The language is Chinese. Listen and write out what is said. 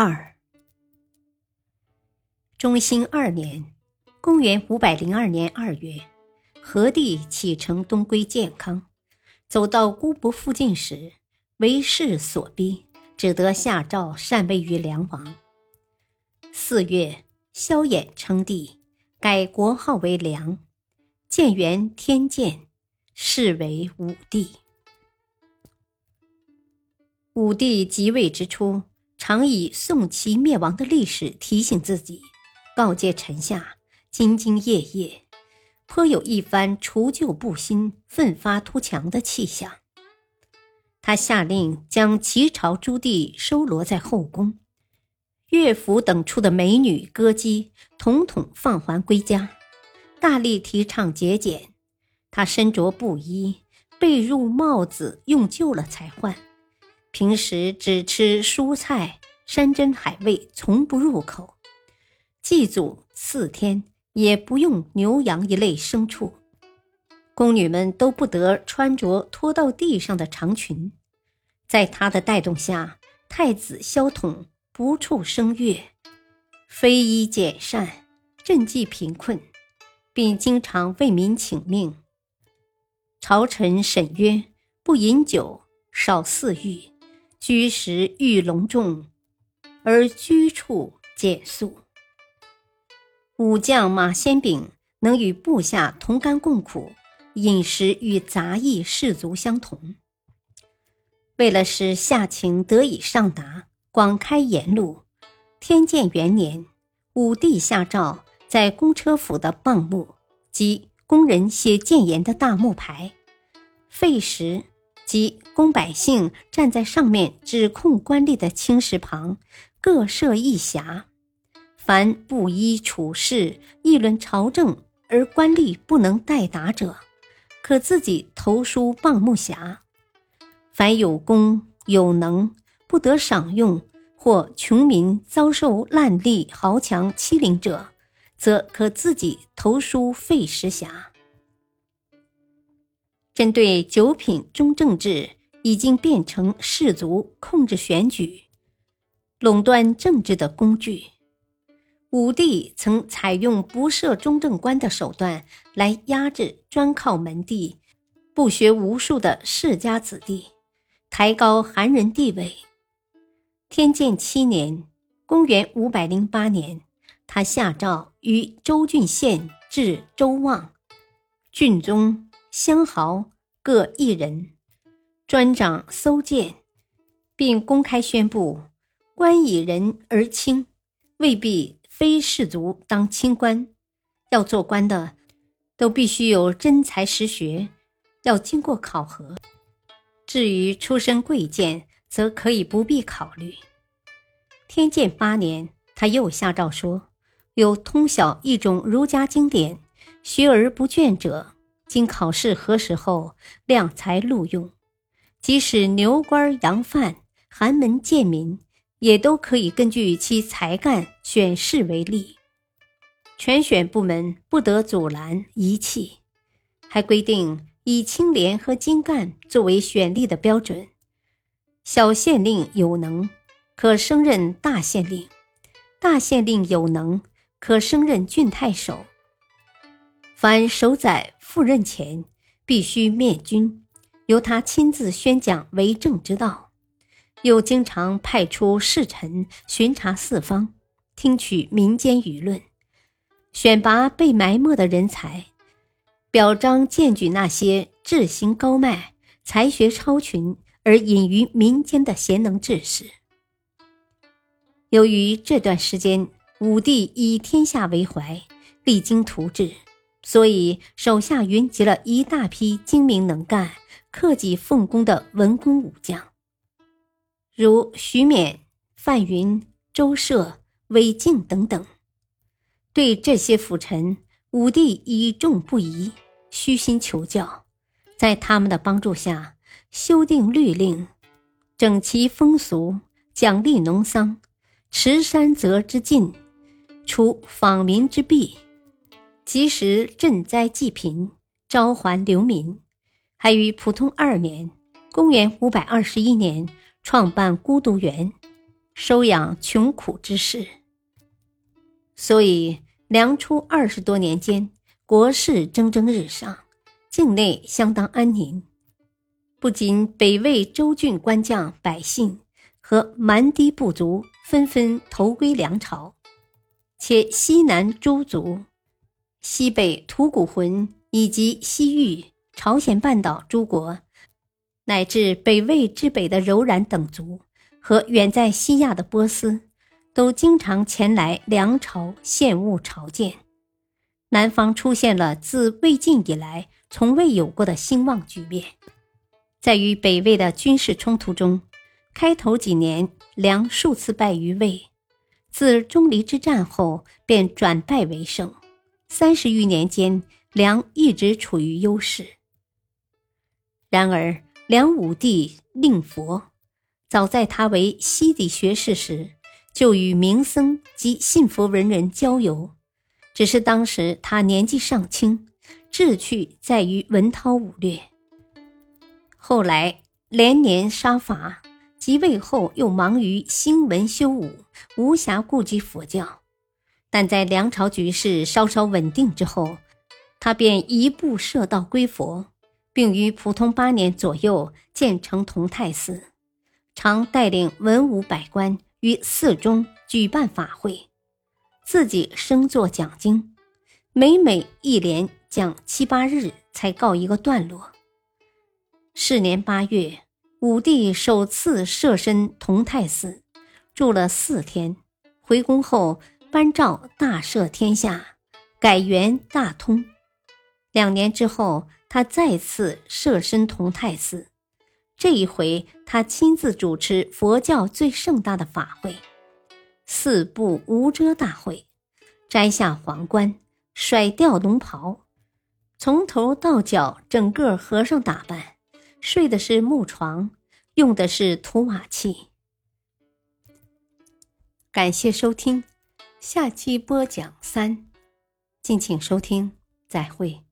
二，中兴二年，公元五百零二年二月，何帝启程东归建康，走到姑伯附近时，为势所逼，只得下诏禅位于梁王。四月，萧衍称帝，改国号为梁，建元天监，是为武帝。武帝即位之初。常以宋齐灭亡的历史提醒自己，告诫臣下，兢兢业业，颇有一番除旧布新、奋发图强的气象。他下令将齐朝诸帝收罗在后宫，乐府等处的美女歌姬统统放还归家，大力提倡节俭。他身着布衣，被褥帽子用旧了才换。平时只吃蔬菜、山珍海味，从不入口。祭祖四天也不用牛羊一类牲畜。宫女们都不得穿着拖到地上的长裙。在他的带动下，太子萧统不处声乐，非衣简善，赈济贫困，并经常为民请命。朝臣沈曰：不饮酒，少肆欲。居食欲隆重，而居处简素。武将马先炳能与部下同甘共苦，饮食与杂役士卒相同。为了使下情得以上达，广开言路，天监元年，武帝下诏，在公车府的傍木及工人写谏言的大木牌废时。即公百姓站在上面指控官吏的青石旁，各设一匣。凡布衣处事、议论朝政而官吏不能代答者，可自己投书傍木匣。凡有功有能不得赏用，或穷民遭受滥吏豪强欺凌者，则可自己投书废石匣。针对九品中正制已经变成士族控制选举、垄断政治的工具，武帝曾采用不设中正官的手段来压制专靠门第、不学无术的世家子弟，抬高寒人地位。天监七年（公元五百零八年），他下诏于州郡县置州望、郡中。相豪各一人，专掌搜荐，并公开宣布：官以人而清，未必非士族当清官。要做官的，都必须有真才实学，要经过考核。至于出身贵贱，则可以不必考虑。天监八年，他又下诏说：有通晓一种儒家经典，学而不倦者。经考试核实后，量才录用。即使牛官、洋贩、寒门贱民，也都可以根据其才干选士为例。全选部门不得阻拦遗弃，还规定以清廉和精干作为选吏的标准。小县令有能，可升任大县令；大县令有能，可升任郡太守。凡守宰赴任前，必须面君，由他亲自宣讲为政之道。又经常派出侍臣巡查四方，听取民间舆论，选拔被埋没的人才，表彰荐举那些志行高迈、才学超群而隐于民间的贤能志士。由于这段时间武帝以天下为怀，励精图治。所以，手下云集了一大批精明能干、克己奉公的文工武将，如徐勉、范云、周舍、韦敬等等。对这些辅臣，武帝倚重不疑，虚心求教，在他们的帮助下，修订律令，整齐风俗，奖励农桑，持山泽之禁，除访民之弊，及时赈灾济贫，招还流民。还于普通二年（公元521年）创办孤独园，收养穷苦之士。所以。梁初二十多年间，国势蒸蒸日上，境内相当安宁。不仅北魏州郡官将、百姓和蛮狄部族纷纷投归梁朝，且西南诸族、西北吐谷浑以及西域、朝鲜半岛诸国，乃至北魏之北的柔然等族和远在西亚的波斯。都经常前来梁朝献物朝见，南方出现了自魏晋以来从未有过的兴旺局面。在与北魏的军事冲突中，开头几年梁数次败于魏，自钟离之战后便转败为胜。三十余年间，梁一直处于优势。然而，梁武帝令佛，早在他为西底学士时。就与名僧及信佛文人交游，只是当时他年纪尚轻，志趣在于文韬武略。后来连年杀伐，即位后又忙于兴文修武，无暇顾及佛教。但在梁朝局势稍稍稳定之后，他便一步射道归佛，并于普通八年左右建成同泰寺，常带领文武百官。于寺中举办法会，自己生作讲经，每每一连讲七八日才告一个段落。是年八月，武帝首次设身同泰寺，住了四天。回宫后颁诏大赦天下，改元大通。两年之后，他再次设身同泰寺。这一回，他亲自主持佛教最盛大的法会——四部无遮大会，摘下皇冠，甩掉龙袍，从头到脚整个和尚打扮，睡的是木床，用的是土瓦器。感谢收听，下期播讲三，敬请收听，再会。